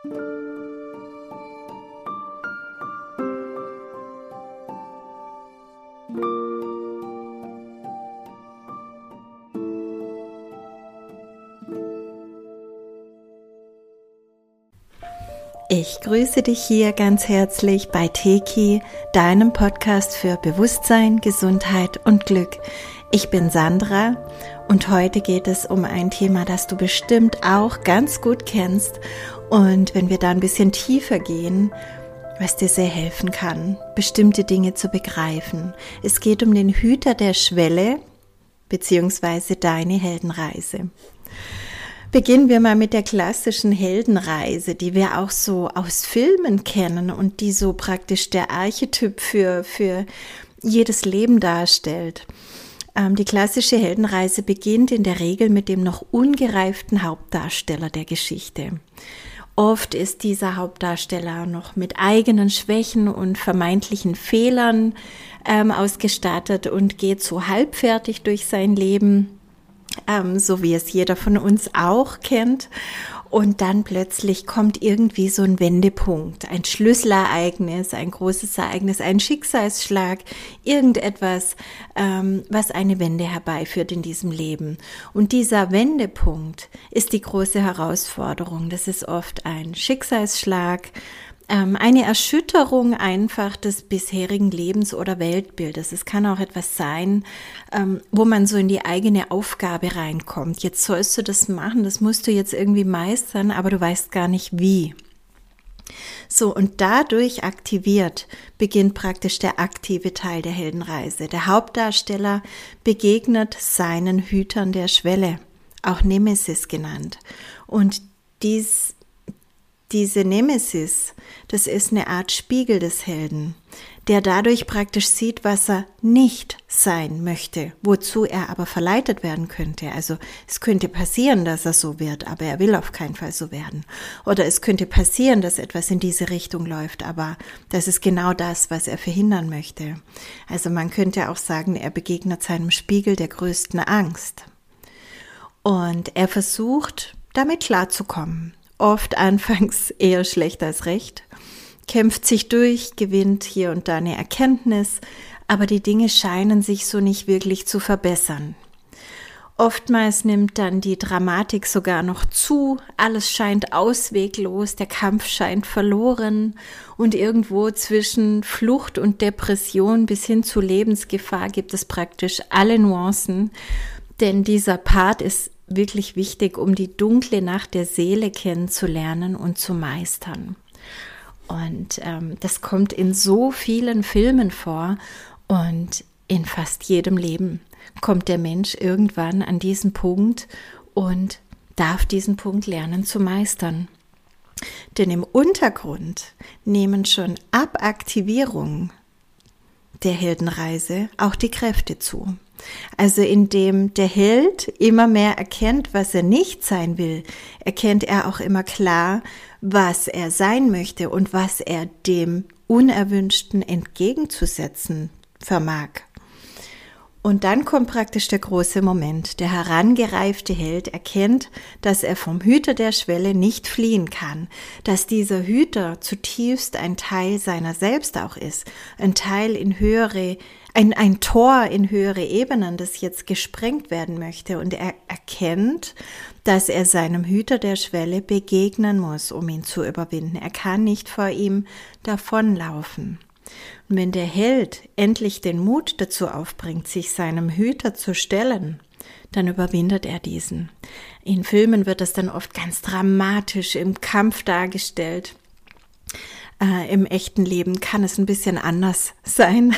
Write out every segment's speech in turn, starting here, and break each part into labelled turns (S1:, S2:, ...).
S1: Ich grüße dich hier ganz herzlich bei Teki, deinem Podcast für Bewusstsein, Gesundheit und Glück. Ich bin Sandra und heute geht es um ein Thema, das du bestimmt auch ganz gut kennst. Und wenn wir da ein bisschen tiefer gehen, was dir sehr helfen kann, bestimmte Dinge zu begreifen. Es geht um den Hüter der Schwelle, beziehungsweise deine Heldenreise. Beginnen wir mal mit der klassischen Heldenreise, die wir auch so aus Filmen kennen und die so praktisch der Archetyp für, für jedes Leben darstellt. Ähm, die klassische Heldenreise beginnt in der Regel mit dem noch ungereiften Hauptdarsteller der Geschichte. Oft ist dieser Hauptdarsteller noch mit eigenen Schwächen und vermeintlichen Fehlern ähm, ausgestattet und geht so halbfertig durch sein Leben ähm, so wie es jeder von uns auch kennt. Und dann plötzlich kommt irgendwie so ein Wendepunkt, ein Schlüsselereignis, ein großes Ereignis, ein Schicksalsschlag, irgendetwas, ähm, was eine Wende herbeiführt in diesem Leben. Und dieser Wendepunkt ist die große Herausforderung. Das ist oft ein Schicksalsschlag, ähm, eine Erschütterung einfach des bisherigen Lebens oder Weltbildes. Es kann auch etwas sein, ähm, wo man so in die eigene Aufgabe reinkommt. Jetzt sollst du das machen, das musst du jetzt irgendwie meistern, aber du weißt gar nicht wie. So, und dadurch aktiviert beginnt praktisch der aktive Teil der Heldenreise. Der Hauptdarsteller begegnet seinen Hütern der Schwelle, auch Nemesis genannt. Und dies diese Nemesis, das ist eine Art Spiegel des Helden, der dadurch praktisch sieht, was er nicht sein möchte, wozu er aber verleitet werden könnte. Also es könnte passieren, dass er so wird, aber er will auf keinen Fall so werden. Oder es könnte passieren, dass etwas in diese Richtung läuft, aber das ist genau das, was er verhindern möchte. Also man könnte auch sagen, er begegnet seinem Spiegel der größten Angst. Und er versucht, damit klarzukommen oft anfangs eher schlecht als recht, kämpft sich durch, gewinnt hier und da eine Erkenntnis, aber die Dinge scheinen sich so nicht wirklich zu verbessern. Oftmals nimmt dann die Dramatik sogar noch zu, alles scheint ausweglos, der Kampf scheint verloren und irgendwo zwischen Flucht und Depression bis hin zu Lebensgefahr gibt es praktisch alle Nuancen, denn dieser Part ist wirklich wichtig, um die dunkle Nacht der Seele kennenzulernen und zu meistern. Und ähm, das kommt in so vielen Filmen vor und in fast jedem Leben kommt der Mensch irgendwann an diesen Punkt und darf diesen Punkt lernen zu meistern. Denn im Untergrund nehmen schon ab Aktivierung der Heldenreise auch die Kräfte zu. Also indem der Held immer mehr erkennt, was er nicht sein will, erkennt er auch immer klar, was er sein möchte und was er dem Unerwünschten entgegenzusetzen vermag. Und dann kommt praktisch der große Moment. Der herangereifte Held erkennt, dass er vom Hüter der Schwelle nicht fliehen kann, dass dieser Hüter zutiefst ein Teil seiner selbst auch ist, ein Teil in höhere ein, ein Tor in höhere Ebenen, das jetzt gesprengt werden möchte. Und er erkennt, dass er seinem Hüter der Schwelle begegnen muss, um ihn zu überwinden. Er kann nicht vor ihm davonlaufen. Und wenn der Held endlich den Mut dazu aufbringt, sich seinem Hüter zu stellen, dann überwindet er diesen. In Filmen wird das dann oft ganz dramatisch im Kampf dargestellt. Äh, Im echten Leben kann es ein bisschen anders sein,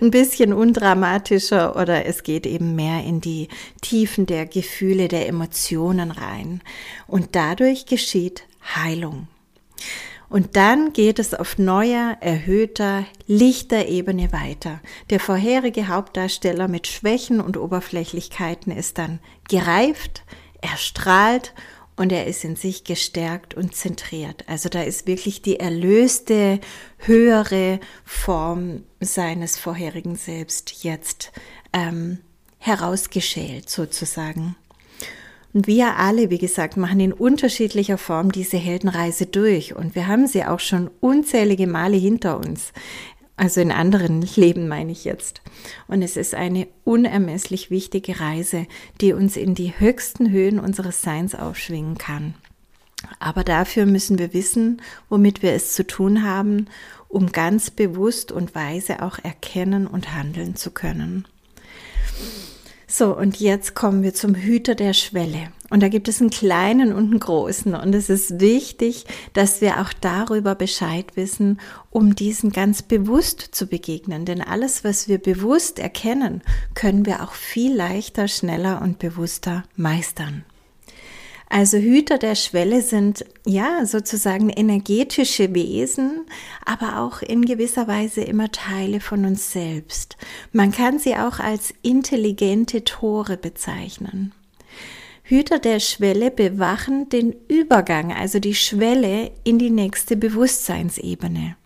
S1: ein bisschen undramatischer oder es geht eben mehr in die Tiefen der Gefühle, der Emotionen rein. Und dadurch geschieht Heilung. Und dann geht es auf neuer, erhöhter, lichter Ebene weiter. Der vorherige Hauptdarsteller mit Schwächen und Oberflächlichkeiten ist dann gereift, erstrahlt und er ist in sich gestärkt und zentriert. Also da ist wirklich die erlöste, höhere Form seines vorherigen Selbst jetzt ähm, herausgeschält sozusagen. Und wir alle, wie gesagt, machen in unterschiedlicher Form diese Heldenreise durch. Und wir haben sie auch schon unzählige Male hinter uns. Also in anderen Leben meine ich jetzt. Und es ist eine unermesslich wichtige Reise, die uns in die höchsten Höhen unseres Seins aufschwingen kann. Aber dafür müssen wir wissen, womit wir es zu tun haben, um ganz bewusst und weise auch erkennen und handeln zu können. So, und jetzt kommen wir zum Hüter der Schwelle. Und da gibt es einen kleinen und einen großen. Und es ist wichtig, dass wir auch darüber Bescheid wissen, um diesen ganz bewusst zu begegnen. Denn alles, was wir bewusst erkennen, können wir auch viel leichter, schneller und bewusster meistern. Also Hüter der Schwelle sind ja sozusagen energetische Wesen, aber auch in gewisser Weise immer Teile von uns selbst. Man kann sie auch als intelligente Tore bezeichnen. Hüter der Schwelle bewachen den Übergang, also die Schwelle in die nächste Bewusstseinsebene.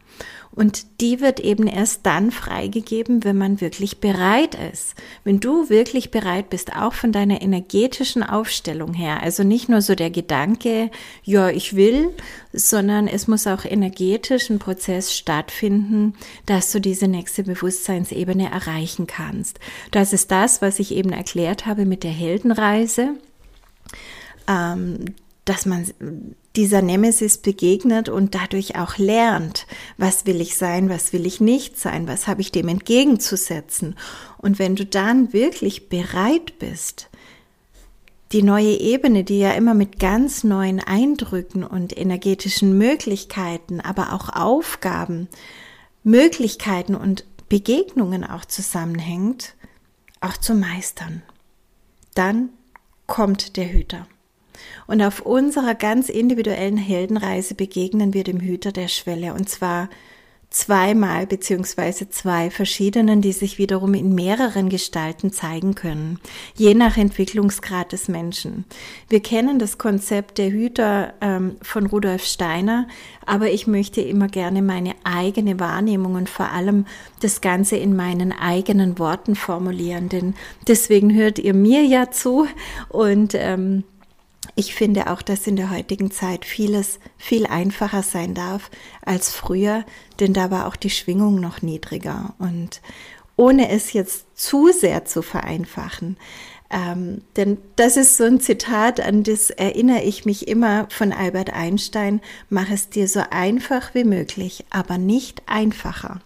S1: Und die wird eben erst dann freigegeben, wenn man wirklich bereit ist. Wenn du wirklich bereit bist, auch von deiner energetischen Aufstellung her. Also nicht nur so der Gedanke, ja, ich will, sondern es muss auch energetisch ein Prozess stattfinden, dass du diese nächste Bewusstseinsebene erreichen kannst. Das ist das, was ich eben erklärt habe mit der Heldenreise. Ähm, dass man dieser Nemesis begegnet und dadurch auch lernt, was will ich sein, was will ich nicht sein, was habe ich dem entgegenzusetzen. Und wenn du dann wirklich bereit bist, die neue Ebene, die ja immer mit ganz neuen Eindrücken und energetischen Möglichkeiten, aber auch Aufgaben, Möglichkeiten und Begegnungen auch zusammenhängt, auch zu meistern, dann kommt der Hüter. Und auf unserer ganz individuellen Heldenreise begegnen wir dem Hüter der Schwelle und zwar zweimal beziehungsweise zwei verschiedenen, die sich wiederum in mehreren Gestalten zeigen können, je nach Entwicklungsgrad des Menschen. Wir kennen das Konzept der Hüter ähm, von Rudolf Steiner, aber ich möchte immer gerne meine eigene Wahrnehmung und vor allem das Ganze in meinen eigenen Worten formulieren, denn deswegen hört ihr mir ja zu und ähm, ich finde auch, dass in der heutigen Zeit vieles viel einfacher sein darf als früher, denn da war auch die Schwingung noch niedriger. Und ohne es jetzt zu sehr zu vereinfachen, ähm, denn das ist so ein Zitat, an das erinnere ich mich immer von Albert Einstein, mach es dir so einfach wie möglich, aber nicht einfacher.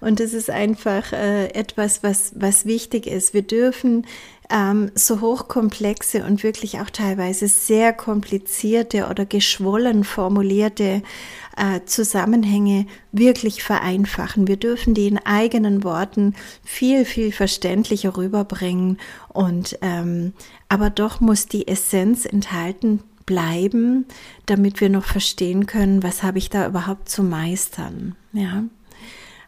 S1: Und das ist einfach äh, etwas, was, was wichtig ist. Wir dürfen ähm, so hochkomplexe und wirklich auch teilweise sehr komplizierte oder geschwollen formulierte äh, Zusammenhänge wirklich vereinfachen. Wir dürfen die in eigenen Worten viel, viel verständlicher rüberbringen und ähm, aber doch muss die Essenz enthalten bleiben, damit wir noch verstehen können, was habe ich da überhaupt zu meistern. Ja.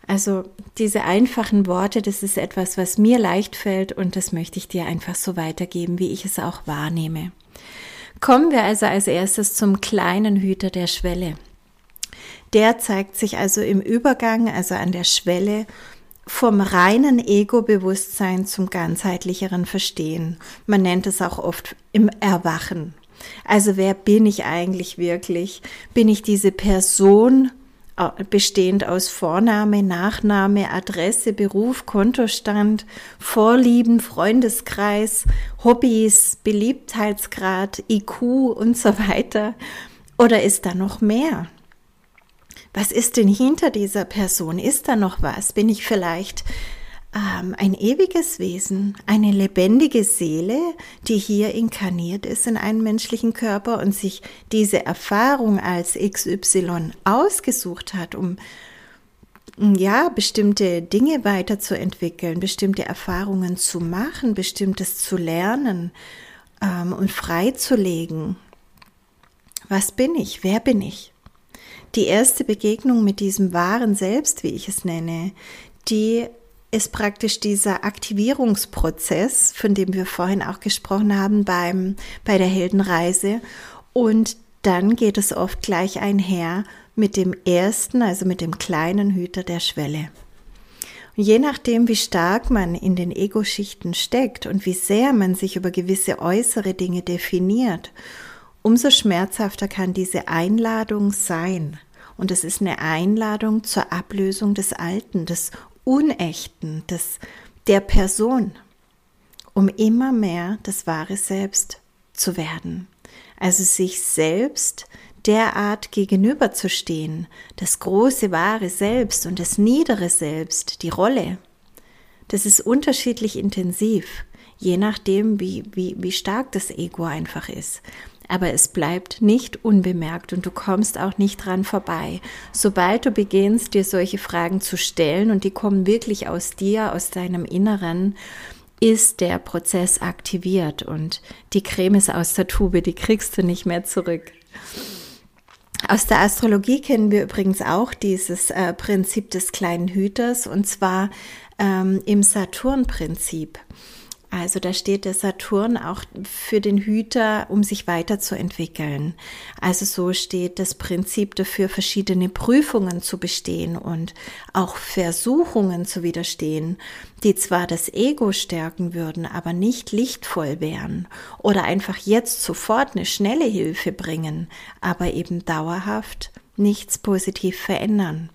S1: Also diese einfachen Worte, das ist etwas, was mir leicht fällt und das möchte ich dir einfach so weitergeben, wie ich es auch wahrnehme. Kommen wir also als erstes zum kleinen Hüter der Schwelle. Der zeigt sich also im Übergang, also an der Schwelle vom reinen Ego-Bewusstsein zum ganzheitlicheren Verstehen. Man nennt es auch oft im Erwachen. Also wer bin ich eigentlich wirklich? Bin ich diese Person, bestehend aus Vorname, Nachname, Adresse, Beruf, Kontostand, Vorlieben, Freundeskreis, Hobbys, Beliebtheitsgrad, IQ und so weiter? Oder ist da noch mehr? Was ist denn hinter dieser Person? Ist da noch was? Bin ich vielleicht ähm, ein ewiges Wesen, eine lebendige Seele, die hier inkarniert ist in einen menschlichen Körper und sich diese Erfahrung als XY ausgesucht hat, um ja, bestimmte Dinge weiterzuentwickeln, bestimmte Erfahrungen zu machen, bestimmtes zu lernen ähm, und freizulegen. Was bin ich? Wer bin ich? Die erste Begegnung mit diesem wahren Selbst, wie ich es nenne, die ist praktisch dieser Aktivierungsprozess, von dem wir vorhin auch gesprochen haben beim, bei der Heldenreise. Und dann geht es oft gleich einher mit dem ersten, also mit dem kleinen Hüter der Schwelle. Und je nachdem, wie stark man in den Ego-Schichten steckt und wie sehr man sich über gewisse äußere Dinge definiert, umso schmerzhafter kann diese Einladung sein. Und es ist eine Einladung zur Ablösung des Alten, des Unechten, des, der Person, um immer mehr das wahre Selbst zu werden. Also sich selbst derart gegenüberzustehen, das große wahre Selbst und das niedere Selbst, die Rolle, das ist unterschiedlich intensiv, je nachdem, wie, wie, wie stark das Ego einfach ist. Aber es bleibt nicht unbemerkt und du kommst auch nicht dran vorbei. Sobald du beginnst, dir solche Fragen zu stellen und die kommen wirklich aus dir, aus deinem Inneren, ist der Prozess aktiviert und die Creme ist aus der Tube, die kriegst du nicht mehr zurück. Aus der Astrologie kennen wir übrigens auch dieses äh, Prinzip des kleinen Hüters und zwar ähm, im Saturn-Prinzip. Also da steht der Saturn auch für den Hüter, um sich weiterzuentwickeln. Also so steht das Prinzip dafür, verschiedene Prüfungen zu bestehen und auch Versuchungen zu widerstehen, die zwar das Ego stärken würden, aber nicht lichtvoll wären oder einfach jetzt sofort eine schnelle Hilfe bringen, aber eben dauerhaft nichts positiv verändern.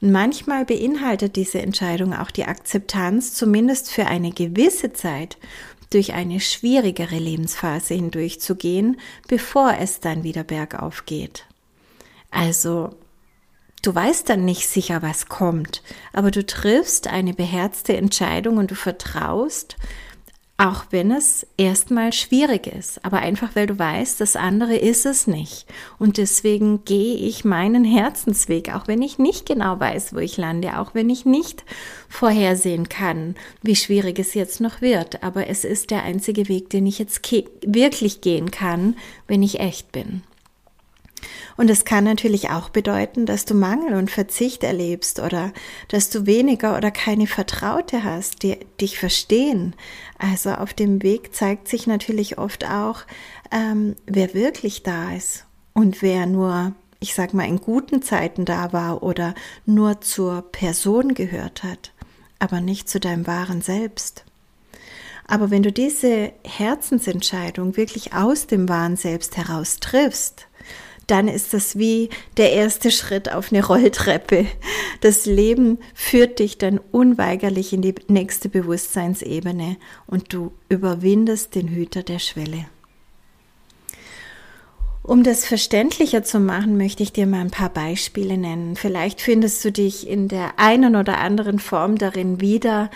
S1: Und manchmal beinhaltet diese Entscheidung auch die Akzeptanz, zumindest für eine gewisse Zeit, durch eine schwierigere Lebensphase hindurchzugehen, bevor es dann wieder bergauf geht. Also, du weißt dann nicht sicher, was kommt, aber du triffst eine beherzte Entscheidung und du vertraust, auch wenn es erstmal schwierig ist, aber einfach weil du weißt, das andere ist es nicht. Und deswegen gehe ich meinen Herzensweg, auch wenn ich nicht genau weiß, wo ich lande, auch wenn ich nicht vorhersehen kann, wie schwierig es jetzt noch wird. Aber es ist der einzige Weg, den ich jetzt wirklich gehen kann, wenn ich echt bin. Und es kann natürlich auch bedeuten, dass du Mangel und Verzicht erlebst oder dass du weniger oder keine Vertraute hast, die dich verstehen. Also auf dem Weg zeigt sich natürlich oft auch, ähm, wer wirklich da ist und wer nur, ich sag mal, in guten Zeiten da war oder nur zur Person gehört hat, aber nicht zu deinem wahren Selbst. Aber wenn du diese Herzensentscheidung wirklich aus dem wahren Selbst heraus triffst, dann ist das wie der erste Schritt auf eine Rolltreppe. Das Leben führt dich dann unweigerlich in die nächste Bewusstseinsebene und du überwindest den Hüter der Schwelle. Um das verständlicher zu machen, möchte ich dir mal ein paar Beispiele nennen. Vielleicht findest du dich in der einen oder anderen Form darin wieder.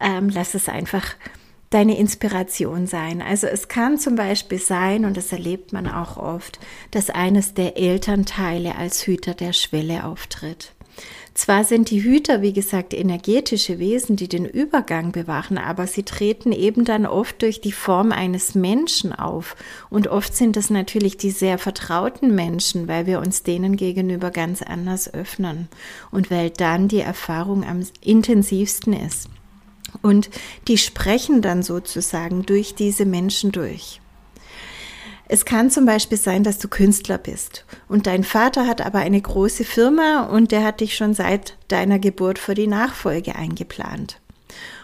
S1: Ähm, lass es einfach deine Inspiration sein. Also es kann zum Beispiel sein, und das erlebt man auch oft, dass eines der Elternteile als Hüter der Schwelle auftritt. Zwar sind die Hüter, wie gesagt, energetische Wesen, die den Übergang bewachen, aber sie treten eben dann oft durch die Form eines Menschen auf. Und oft sind das natürlich die sehr vertrauten Menschen, weil wir uns denen gegenüber ganz anders öffnen und weil dann die Erfahrung am intensivsten ist. Und die sprechen dann sozusagen durch diese Menschen durch. Es kann zum Beispiel sein, dass du Künstler bist und dein Vater hat aber eine große Firma und der hat dich schon seit deiner Geburt für die Nachfolge eingeplant.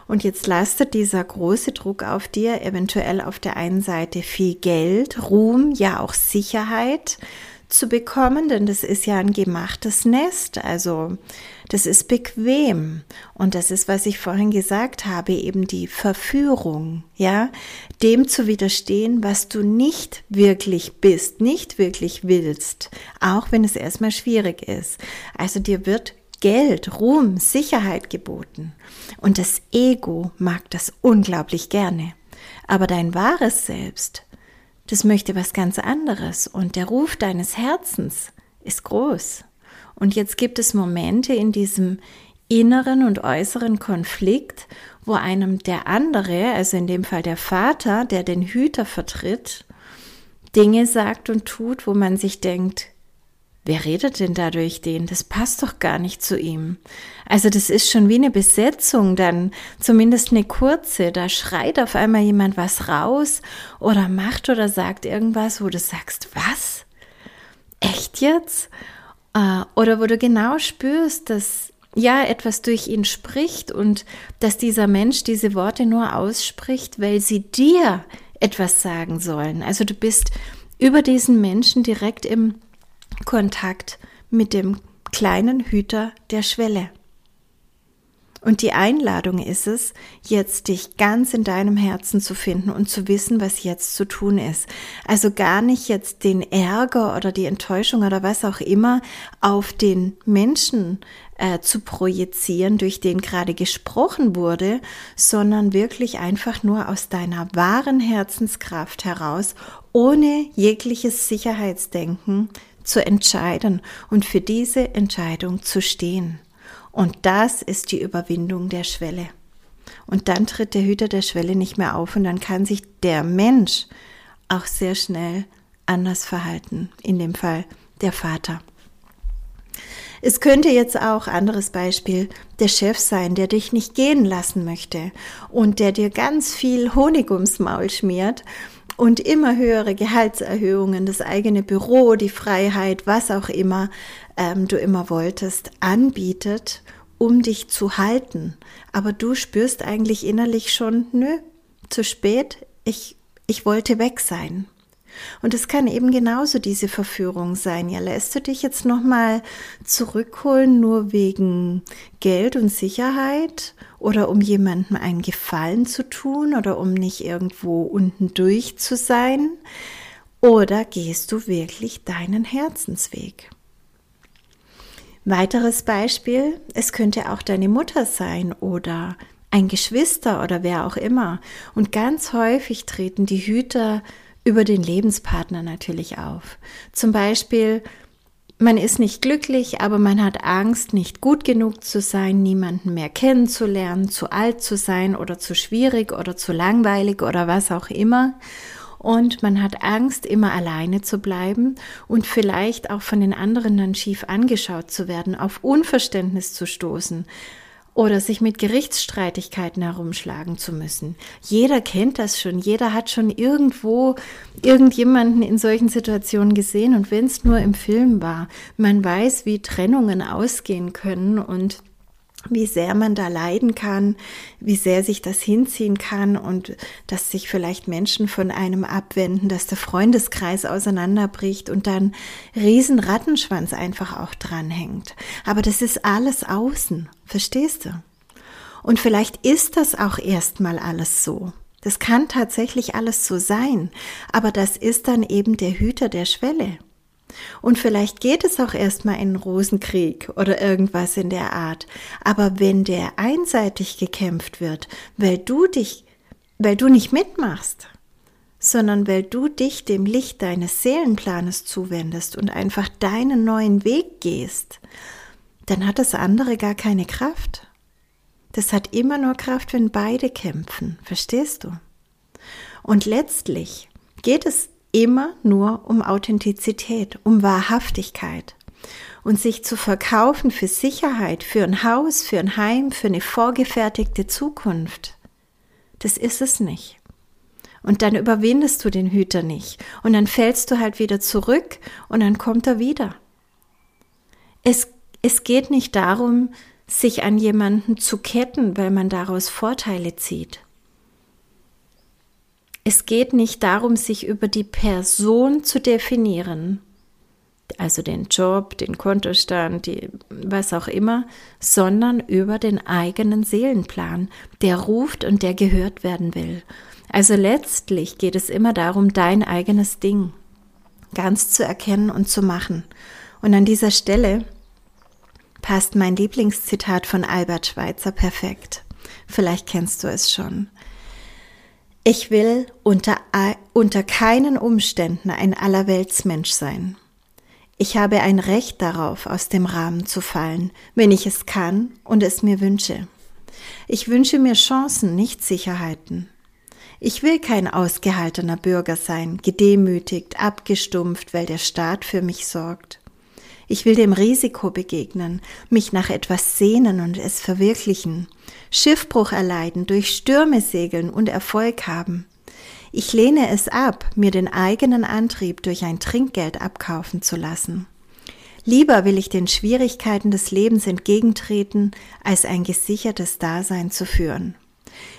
S1: Und jetzt lastet dieser große Druck auf dir, eventuell auf der einen Seite viel Geld, Ruhm, ja auch Sicherheit, zu bekommen, denn das ist ja ein gemachtes Nest, also das ist bequem und das ist, was ich vorhin gesagt habe, eben die Verführung, ja, dem zu widerstehen, was du nicht wirklich bist, nicht wirklich willst, auch wenn es erstmal schwierig ist. Also dir wird Geld, Ruhm, Sicherheit geboten und das Ego mag das unglaublich gerne. Aber dein wahres Selbst, das möchte was ganz anderes und der Ruf deines Herzens ist groß. Und jetzt gibt es Momente in diesem inneren und äußeren Konflikt, wo einem der andere, also in dem Fall der Vater, der den Hüter vertritt, Dinge sagt und tut, wo man sich denkt, Wer redet denn da durch den? Das passt doch gar nicht zu ihm. Also das ist schon wie eine Besetzung, dann zumindest eine kurze. Da schreit auf einmal jemand was raus oder macht oder sagt irgendwas, wo du sagst, was? Echt jetzt? Äh, oder wo du genau spürst, dass ja, etwas durch ihn spricht und dass dieser Mensch diese Worte nur ausspricht, weil sie dir etwas sagen sollen. Also du bist über diesen Menschen direkt im Kontakt mit dem kleinen Hüter der Schwelle. Und die Einladung ist es, jetzt dich ganz in deinem Herzen zu finden und zu wissen, was jetzt zu tun ist. Also gar nicht jetzt den Ärger oder die Enttäuschung oder was auch immer auf den Menschen äh, zu projizieren, durch den gerade gesprochen wurde, sondern wirklich einfach nur aus deiner wahren Herzenskraft heraus, ohne jegliches Sicherheitsdenken zu entscheiden und für diese Entscheidung zu stehen. Und das ist die Überwindung der Schwelle. Und dann tritt der Hüter der Schwelle nicht mehr auf und dann kann sich der Mensch auch sehr schnell anders verhalten, in dem Fall der Vater. Es könnte jetzt auch anderes Beispiel der Chef sein, der dich nicht gehen lassen möchte und der dir ganz viel Honig ums Maul schmiert und immer höhere Gehaltserhöhungen, das eigene Büro, die Freiheit, was auch immer ähm, du immer wolltest, anbietet, um dich zu halten. Aber du spürst eigentlich innerlich schon, nö, zu spät, ich, ich wollte weg sein. Und es kann eben genauso diese Verführung sein. Ja, lässt du dich jetzt nochmal zurückholen, nur wegen Geld und Sicherheit oder um jemandem einen Gefallen zu tun oder um nicht irgendwo unten durch zu sein? Oder gehst du wirklich deinen Herzensweg? Weiteres Beispiel, es könnte auch deine Mutter sein oder ein Geschwister oder wer auch immer. Und ganz häufig treten die Hüter über den Lebenspartner natürlich auf. Zum Beispiel, man ist nicht glücklich, aber man hat Angst, nicht gut genug zu sein, niemanden mehr kennenzulernen, zu alt zu sein oder zu schwierig oder zu langweilig oder was auch immer. Und man hat Angst, immer alleine zu bleiben und vielleicht auch von den anderen dann schief angeschaut zu werden, auf Unverständnis zu stoßen oder sich mit Gerichtsstreitigkeiten herumschlagen zu müssen. Jeder kennt das schon, jeder hat schon irgendwo irgendjemanden in solchen Situationen gesehen. Und wenn es nur im Film war, man weiß, wie Trennungen ausgehen können und wie sehr man da leiden kann, wie sehr sich das hinziehen kann und dass sich vielleicht Menschen von einem abwenden, dass der Freundeskreis auseinanderbricht und dann riesen Rattenschwanz einfach auch dranhängt. Aber das ist alles außen, verstehst du? Und vielleicht ist das auch erstmal alles so. Das kann tatsächlich alles so sein, aber das ist dann eben der Hüter der Schwelle. Und vielleicht geht es auch erstmal in Rosenkrieg oder irgendwas in der Art. Aber wenn der einseitig gekämpft wird, weil du dich, weil du nicht mitmachst, sondern weil du dich dem Licht deines Seelenplanes zuwendest und einfach deinen neuen Weg gehst, dann hat das andere gar keine Kraft. Das hat immer nur Kraft, wenn beide kämpfen, verstehst du? Und letztlich geht es immer nur um Authentizität, um Wahrhaftigkeit. Und sich zu verkaufen für Sicherheit, für ein Haus, für ein Heim, für eine vorgefertigte Zukunft, das ist es nicht. Und dann überwindest du den Hüter nicht. Und dann fällst du halt wieder zurück und dann kommt er wieder. Es, es geht nicht darum, sich an jemanden zu ketten, weil man daraus Vorteile zieht. Es geht nicht darum, sich über die Person zu definieren, also den Job, den Kontostand, die, was auch immer, sondern über den eigenen Seelenplan, der ruft und der gehört werden will. Also letztlich geht es immer darum, dein eigenes Ding ganz zu erkennen und zu machen. Und an dieser Stelle passt mein Lieblingszitat von Albert Schweitzer perfekt. Vielleicht kennst du es schon. Ich will unter, unter keinen Umständen ein Allerweltsmensch sein. Ich habe ein Recht darauf, aus dem Rahmen zu fallen, wenn ich es kann und es mir wünsche. Ich wünsche mir Chancen, nicht Sicherheiten. Ich will kein ausgehaltener Bürger sein, gedemütigt, abgestumpft, weil der Staat für mich sorgt. Ich will dem Risiko begegnen, mich nach etwas sehnen und es verwirklichen, Schiffbruch erleiden, durch Stürme segeln und Erfolg haben. Ich lehne es ab, mir den eigenen Antrieb durch ein Trinkgeld abkaufen zu lassen. Lieber will ich den Schwierigkeiten des Lebens entgegentreten, als ein gesichertes Dasein zu führen.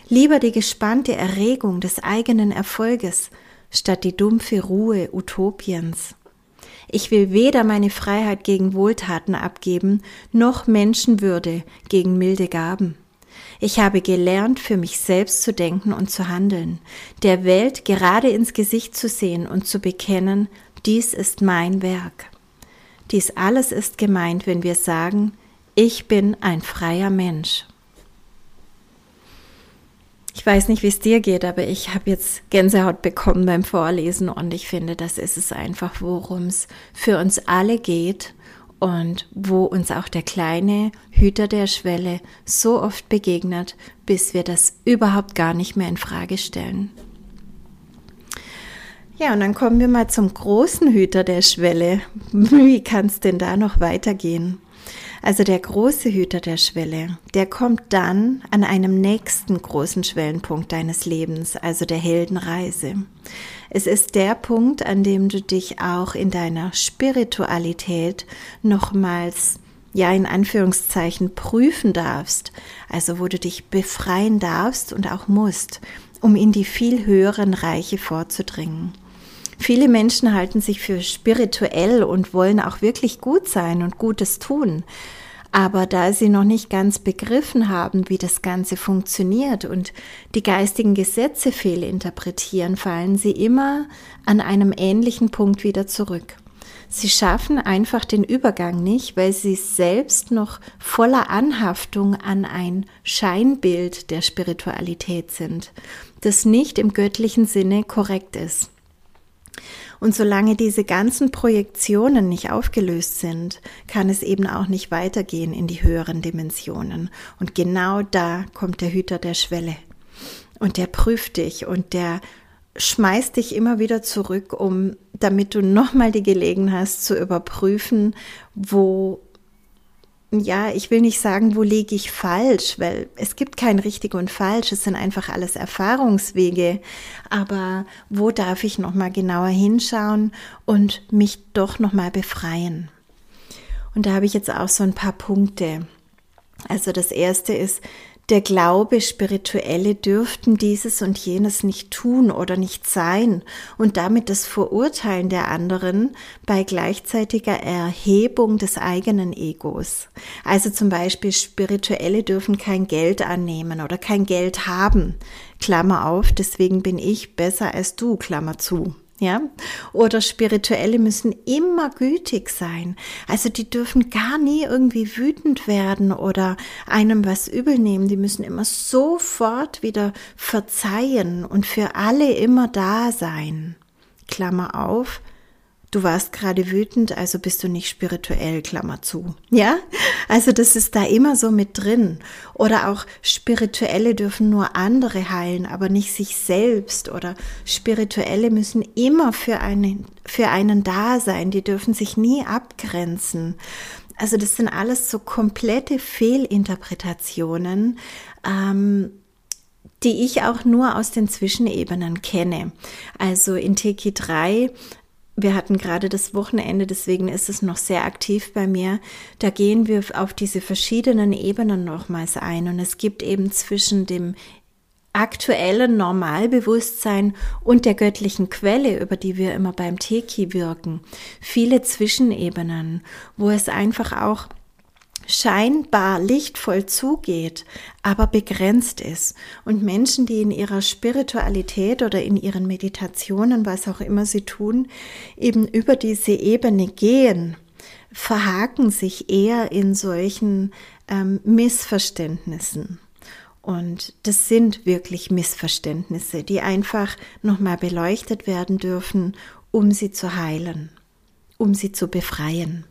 S1: Lieber die gespannte Erregung des eigenen Erfolges, statt die dumpfe Ruhe Utopiens. Ich will weder meine Freiheit gegen Wohltaten abgeben, noch Menschenwürde gegen milde Gaben. Ich habe gelernt, für mich selbst zu denken und zu handeln, der Welt gerade ins Gesicht zu sehen und zu bekennen, dies ist mein Werk. Dies alles ist gemeint, wenn wir sagen, ich bin ein freier Mensch. Ich weiß nicht, wie es dir geht, aber ich habe jetzt Gänsehaut bekommen beim Vorlesen und ich finde, das ist es einfach, worum es für uns alle geht und wo uns auch der kleine Hüter der Schwelle so oft begegnet, bis wir das überhaupt gar nicht mehr in Frage stellen. Ja, und dann kommen wir mal zum großen Hüter der Schwelle. Wie kann es denn da noch weitergehen? Also der große Hüter der Schwelle, der kommt dann an einem nächsten großen Schwellenpunkt deines Lebens, also der Heldenreise. Es ist der Punkt, an dem du dich auch in deiner Spiritualität nochmals ja in Anführungszeichen prüfen darfst, also wo du dich befreien darfst und auch musst, um in die viel höheren Reiche vorzudringen. Viele Menschen halten sich für spirituell und wollen auch wirklich gut sein und Gutes tun. Aber da sie noch nicht ganz begriffen haben, wie das Ganze funktioniert und die geistigen Gesetze fehlinterpretieren, fallen sie immer an einem ähnlichen Punkt wieder zurück. Sie schaffen einfach den Übergang nicht, weil sie selbst noch voller Anhaftung an ein Scheinbild der Spiritualität sind, das nicht im göttlichen Sinne korrekt ist. Und solange diese ganzen Projektionen nicht aufgelöst sind, kann es eben auch nicht weitergehen in die höheren Dimensionen. Und genau da kommt der Hüter der Schwelle. Und der prüft dich und der schmeißt dich immer wieder zurück, um, damit du nochmal die Gelegenheit hast zu überprüfen, wo ja, ich will nicht sagen, wo liege ich falsch, weil es gibt kein richtig und falsch, es sind einfach alles Erfahrungswege. Aber wo darf ich noch mal genauer hinschauen und mich doch noch mal befreien? Und da habe ich jetzt auch so ein paar Punkte. Also das erste ist, der Glaube, Spirituelle dürften dieses und jenes nicht tun oder nicht sein und damit das Verurteilen der anderen bei gleichzeitiger Erhebung des eigenen Egos. Also zum Beispiel Spirituelle dürfen kein Geld annehmen oder kein Geld haben. Klammer auf, deswegen bin ich besser als du, Klammer zu. Ja, oder Spirituelle müssen immer gütig sein. Also die dürfen gar nie irgendwie wütend werden oder einem was übel nehmen. Die müssen immer sofort wieder verzeihen und für alle immer da sein. Klammer auf, du warst gerade wütend, also bist du nicht spirituell, Klammer zu. Ja? Also das ist da immer so mit drin. Oder auch Spirituelle dürfen nur andere heilen, aber nicht sich selbst. Oder Spirituelle müssen immer für einen, für einen da sein. Die dürfen sich nie abgrenzen. Also das sind alles so komplette Fehlinterpretationen. Ähm, die ich auch nur aus den Zwischenebenen kenne. Also in Teki 3 wir hatten gerade das Wochenende, deswegen ist es noch sehr aktiv bei mir. Da gehen wir auf diese verschiedenen Ebenen nochmals ein. Und es gibt eben zwischen dem aktuellen Normalbewusstsein und der göttlichen Quelle, über die wir immer beim Teki wirken, viele Zwischenebenen, wo es einfach auch scheinbar lichtvoll zugeht, aber begrenzt ist. Und Menschen, die in ihrer Spiritualität oder in ihren Meditationen, was auch immer sie tun, eben über diese Ebene gehen, verhaken sich eher in solchen ähm, Missverständnissen. Und das sind wirklich Missverständnisse, die einfach nochmal beleuchtet werden dürfen, um sie zu heilen, um sie zu befreien.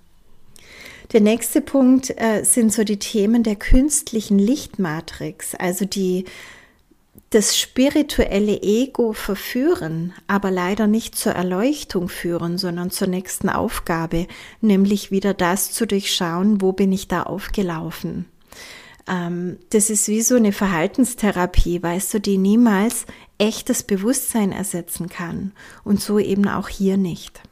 S1: Der nächste Punkt äh, sind so die Themen der künstlichen Lichtmatrix, also die das spirituelle Ego verführen, aber leider nicht zur Erleuchtung führen, sondern zur nächsten Aufgabe, nämlich wieder das zu durchschauen, wo bin ich da aufgelaufen. Ähm, das ist wie so eine Verhaltenstherapie, weißt du, die niemals echtes Bewusstsein ersetzen kann und so eben auch hier nicht.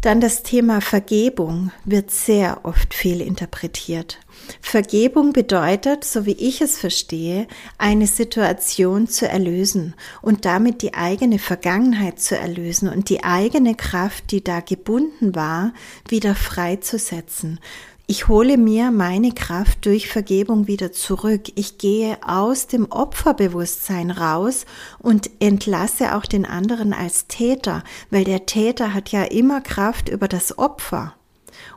S1: Dann das Thema Vergebung wird sehr oft viel interpretiert. Vergebung bedeutet, so wie ich es verstehe, eine Situation zu erlösen und damit die eigene Vergangenheit zu erlösen und die eigene Kraft, die da gebunden war, wieder freizusetzen. Ich hole mir meine Kraft durch Vergebung wieder zurück. Ich gehe aus dem Opferbewusstsein raus und entlasse auch den anderen als Täter, weil der Täter hat ja immer Kraft über das Opfer.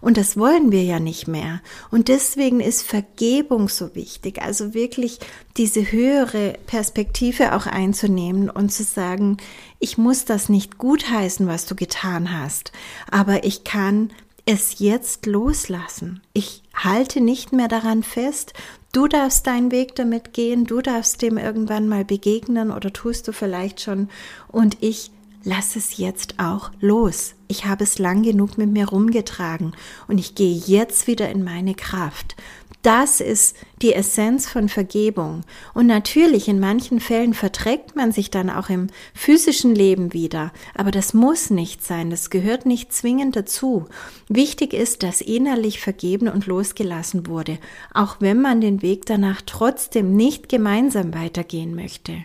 S1: Und das wollen wir ja nicht mehr. Und deswegen ist Vergebung so wichtig. Also wirklich diese höhere Perspektive auch einzunehmen und zu sagen, ich muss das nicht gutheißen, was du getan hast, aber ich kann es jetzt loslassen. Ich halte nicht mehr daran fest. Du darfst deinen Weg damit gehen, du darfst dem irgendwann mal begegnen oder tust du vielleicht schon und ich lass es jetzt auch los. Ich habe es lang genug mit mir rumgetragen und ich gehe jetzt wieder in meine Kraft. Das ist die Essenz von Vergebung. Und natürlich, in manchen Fällen verträgt man sich dann auch im physischen Leben wieder. Aber das muss nicht sein. Das gehört nicht zwingend dazu. Wichtig ist, dass innerlich vergeben und losgelassen wurde. Auch wenn man den Weg danach trotzdem nicht gemeinsam weitergehen möchte.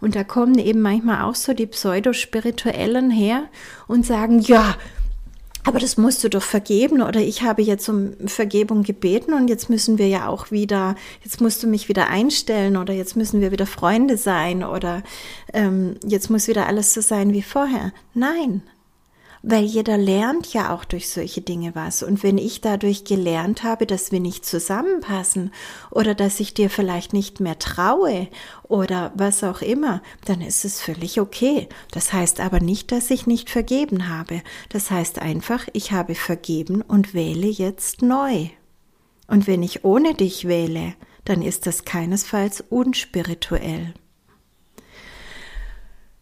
S1: Und da kommen eben manchmal auch so die Pseudospirituellen her und sagen, ja, aber das musst du doch vergeben oder ich habe jetzt um Vergebung gebeten und jetzt müssen wir ja auch wieder, jetzt musst du mich wieder einstellen oder jetzt müssen wir wieder Freunde sein oder ähm, jetzt muss wieder alles so sein wie vorher. Nein, weil jeder lernt ja auch durch solche Dinge was. Und wenn ich dadurch gelernt habe, dass wir nicht zusammenpassen oder dass ich dir vielleicht nicht mehr traue oder was auch immer, dann ist es völlig okay. Das heißt aber nicht, dass ich nicht vergeben habe. Das heißt einfach, ich habe vergeben und wähle jetzt neu. Und wenn ich ohne dich wähle, dann ist das keinesfalls unspirituell.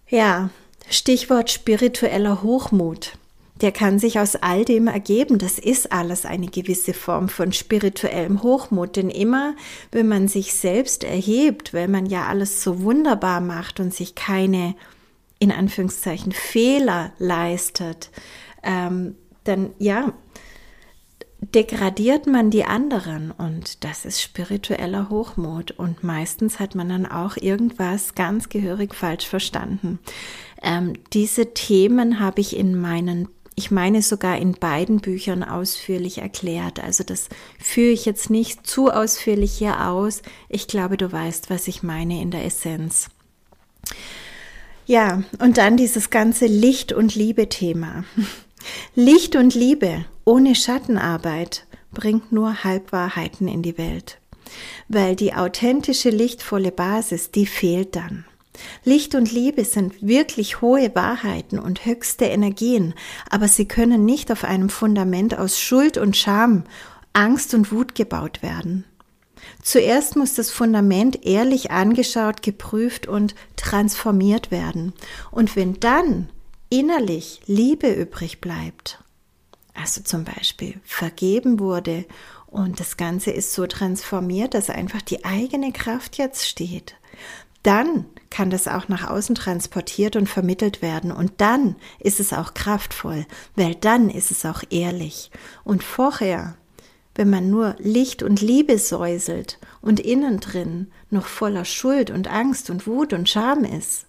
S1: Ja, Stichwort spiritueller Hochmut. Der kann sich aus all dem ergeben. Das ist alles eine gewisse Form von spirituellem Hochmut. Denn immer, wenn man sich selbst erhebt, weil man ja alles so wunderbar macht und sich keine, in Anführungszeichen, Fehler leistet, ähm, dann ja, degradiert man die anderen und das ist spiritueller Hochmut und meistens hat man dann auch irgendwas ganz gehörig falsch verstanden. Ähm, diese Themen habe ich in meinen ich meine sogar in beiden Büchern ausführlich erklärt. Also das führe ich jetzt nicht zu ausführlich hier aus. Ich glaube, du weißt, was ich meine in der Essenz. Ja, und dann dieses ganze Licht und Liebe Thema. Licht und Liebe ohne Schattenarbeit bringt nur Halbwahrheiten in die Welt, weil die authentische, lichtvolle Basis, die fehlt dann. Licht und Liebe sind wirklich hohe Wahrheiten und höchste Energien, aber sie können nicht auf einem Fundament aus Schuld und Scham, Angst und Wut gebaut werden. Zuerst muss das Fundament ehrlich angeschaut, geprüft und transformiert werden. Und wenn dann innerlich Liebe übrig bleibt, also zum Beispiel vergeben wurde und das Ganze ist so transformiert, dass einfach die eigene Kraft jetzt steht, dann kann das auch nach außen transportiert und vermittelt werden und dann ist es auch kraftvoll, weil dann ist es auch ehrlich. Und vorher, wenn man nur Licht und Liebe säuselt und innen drin noch voller Schuld und Angst und Wut und Scham ist,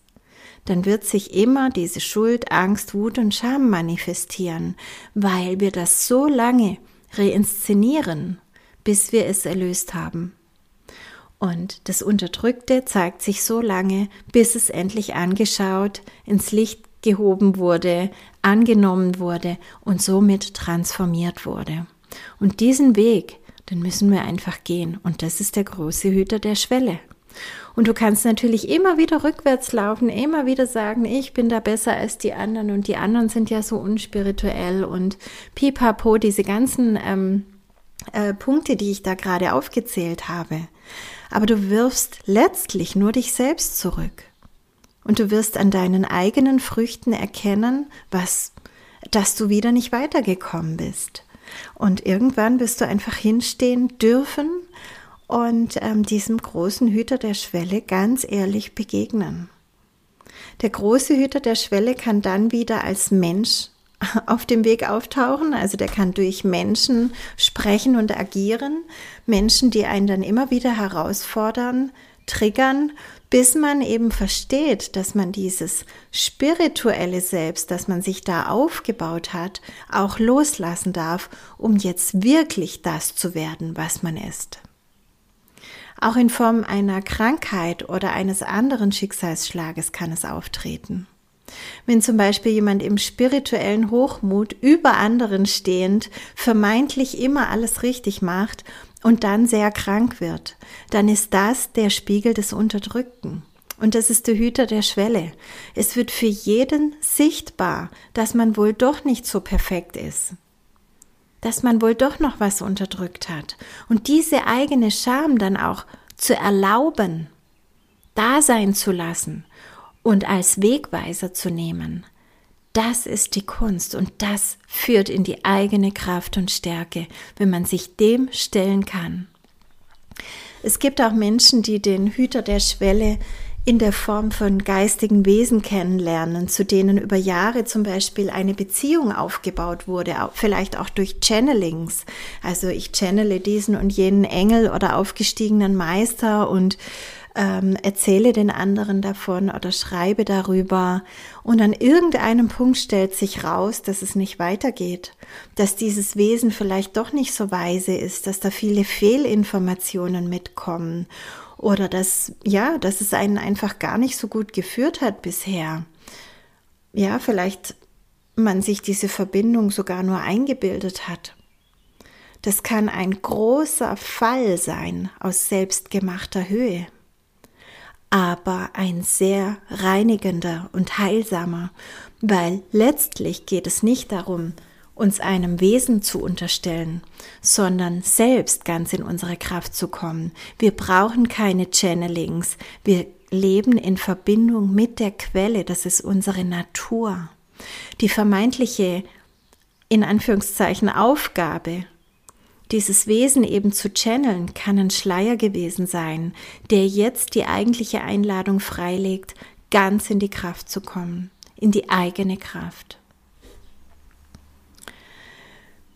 S1: dann wird sich immer diese Schuld, Angst, Wut und Scham manifestieren, weil wir das so lange reinszenieren, bis wir es erlöst haben. Und das Unterdrückte zeigt sich so lange, bis es endlich angeschaut, ins Licht gehoben wurde, angenommen wurde und somit transformiert wurde. Und diesen Weg, den müssen wir einfach gehen. Und das ist der große Hüter der Schwelle. Und du kannst natürlich immer wieder rückwärts laufen, immer wieder sagen, ich bin da besser als die anderen und die anderen sind ja so unspirituell und pipapo, diese ganzen ähm, äh, Punkte, die ich da gerade aufgezählt habe. Aber du wirfst letztlich nur dich selbst zurück. Und du wirst an deinen eigenen Früchten erkennen, was, dass du wieder nicht weitergekommen bist. Und irgendwann wirst du einfach hinstehen dürfen und ähm, diesem großen Hüter der Schwelle ganz ehrlich begegnen. Der große Hüter der Schwelle kann dann wieder als Mensch auf dem Weg auftauchen. Also der kann durch Menschen sprechen und agieren. Menschen, die einen dann immer wieder herausfordern, triggern, bis man eben versteht, dass man dieses spirituelle Selbst, das man sich da aufgebaut hat, auch loslassen darf, um jetzt wirklich das zu werden, was man ist. Auch in Form einer Krankheit oder eines anderen Schicksalsschlages kann es auftreten. Wenn zum Beispiel jemand im spirituellen Hochmut über anderen stehend vermeintlich immer alles richtig macht und dann sehr krank wird, dann ist das der Spiegel des Unterdrückten. Und das ist der Hüter der Schwelle. Es wird für jeden sichtbar, dass man wohl doch nicht so perfekt ist. Dass man wohl doch noch was unterdrückt hat. Und diese eigene Scham dann auch zu erlauben, da sein zu lassen und als Wegweiser zu nehmen. Das ist die Kunst und das führt in die eigene Kraft und Stärke, wenn man sich dem stellen kann. Es gibt auch Menschen, die den Hüter der Schwelle in der Form von geistigen Wesen kennenlernen, zu denen über Jahre zum Beispiel eine Beziehung aufgebaut wurde, vielleicht auch durch Channelings. Also ich channele diesen und jenen Engel oder aufgestiegenen Meister und ähm, erzähle den anderen davon oder schreibe darüber und an irgendeinem Punkt stellt sich raus, dass es nicht weitergeht, dass dieses Wesen vielleicht doch nicht so weise ist, dass da viele Fehlinformationen mitkommen oder dass, ja, dass es einen einfach gar nicht so gut geführt hat bisher. Ja, vielleicht man sich diese Verbindung sogar nur eingebildet hat. Das kann ein großer Fall sein aus selbstgemachter Höhe aber ein sehr reinigender und heilsamer, weil letztlich geht es nicht darum, uns einem Wesen zu unterstellen, sondern selbst ganz in unsere Kraft zu kommen. Wir brauchen keine Channelings, wir leben in Verbindung mit der Quelle, das ist unsere Natur. Die vermeintliche, in Anführungszeichen, Aufgabe dieses Wesen eben zu channeln, kann ein Schleier gewesen sein, der jetzt die eigentliche Einladung freilegt, ganz in die Kraft zu kommen, in die eigene Kraft.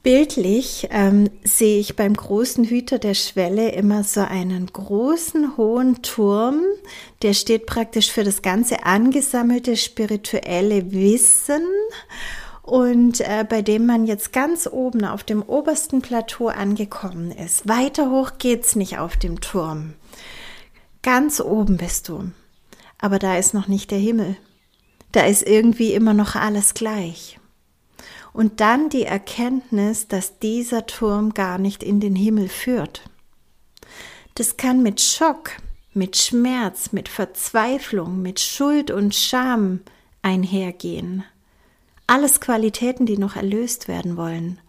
S1: Bildlich ähm, sehe ich beim großen Hüter der Schwelle immer so einen großen hohen Turm, der steht praktisch für das ganze angesammelte spirituelle Wissen und äh, bei dem man jetzt ganz oben auf dem obersten Plateau angekommen ist. Weiter hoch geht's nicht auf dem Turm. Ganz oben bist du. Aber da ist noch nicht der Himmel. Da ist irgendwie immer noch alles gleich. Und dann die Erkenntnis, dass dieser Turm gar nicht in den Himmel führt. Das kann mit Schock, mit Schmerz, mit Verzweiflung, mit Schuld und Scham einhergehen. Alles Qualitäten, die noch erlöst werden wollen.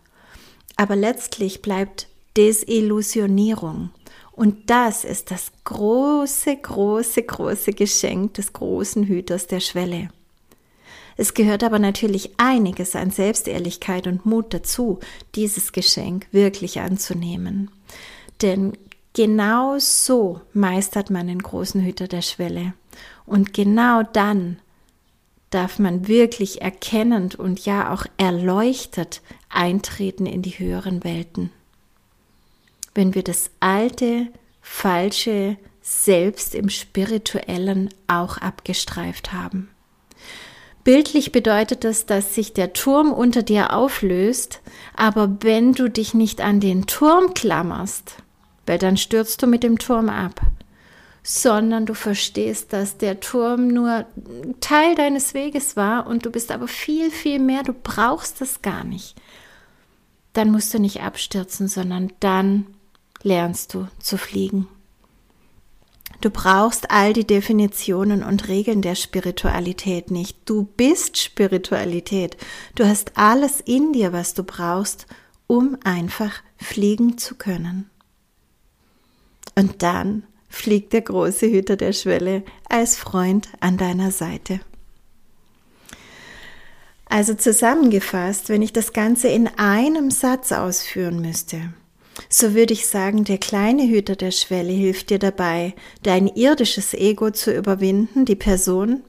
S1: Aber letztlich bleibt Desillusionierung. Und das ist das große, große, große Geschenk des großen Hüters der Schwelle. Es gehört aber natürlich einiges an Selbstehrlichkeit und Mut dazu, dieses Geschenk wirklich anzunehmen. Denn genau so meistert man den großen Hüter der Schwelle. Und genau dann darf man wirklich erkennend und ja auch erleuchtet eintreten in die höheren Welten. Wenn wir das alte, falsche Selbst im spirituellen auch abgestreift haben. Bildlich bedeutet das, dass sich der Turm unter dir auflöst, aber wenn du dich nicht an den Turm klammerst, weil dann stürzt du mit dem Turm ab sondern du verstehst, dass der Turm nur Teil deines Weges war und du bist aber viel, viel mehr, du brauchst es gar nicht. Dann musst du nicht abstürzen, sondern dann lernst du zu fliegen. Du brauchst all die Definitionen und Regeln der Spiritualität nicht. Du bist Spiritualität. Du hast alles in dir, was du brauchst, um einfach fliegen zu können. Und dann fliegt der große Hüter der Schwelle als Freund an deiner Seite. Also zusammengefasst, wenn ich das Ganze in einem Satz ausführen müsste, so würde ich sagen, der kleine Hüter der Schwelle hilft dir dabei, dein irdisches Ego zu überwinden, die Person,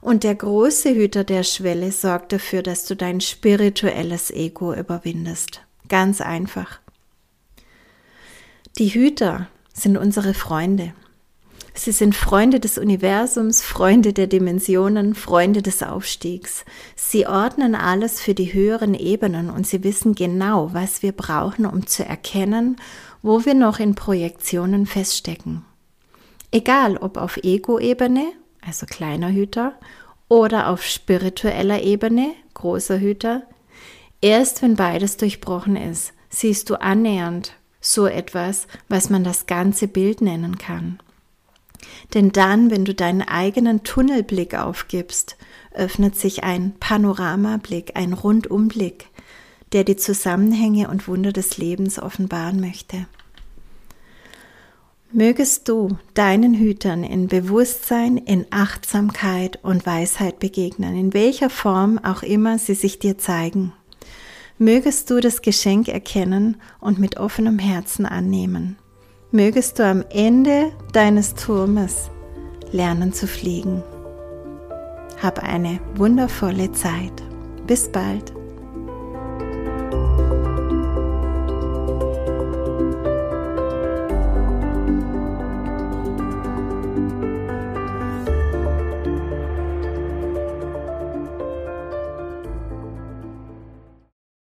S1: Und der große Hüter der Schwelle sorgt dafür, dass du dein spirituelles Ego überwindest. Ganz einfach. Die Hüter sind unsere Freunde. Sie sind Freunde des Universums, Freunde der Dimensionen, Freunde des Aufstiegs. Sie ordnen alles für die höheren Ebenen und sie wissen genau, was wir brauchen, um zu erkennen, wo wir noch in Projektionen feststecken. Egal ob auf Ego-Ebene, also kleiner Hüter, oder auf spiritueller Ebene, großer Hüter, erst wenn beides durchbrochen ist, siehst du annähernd so etwas, was man das ganze Bild nennen kann. Denn dann, wenn du deinen eigenen Tunnelblick aufgibst, öffnet sich ein Panoramablick, ein Rundumblick, der die Zusammenhänge und Wunder des Lebens offenbaren möchte. Mögest du deinen Hütern in Bewusstsein, in Achtsamkeit und Weisheit begegnen, in welcher Form auch immer sie sich dir zeigen. Mögest du das Geschenk erkennen und mit offenem Herzen annehmen. Mögest du am Ende deines Turmes lernen zu fliegen. Hab eine wundervolle Zeit. Bis bald.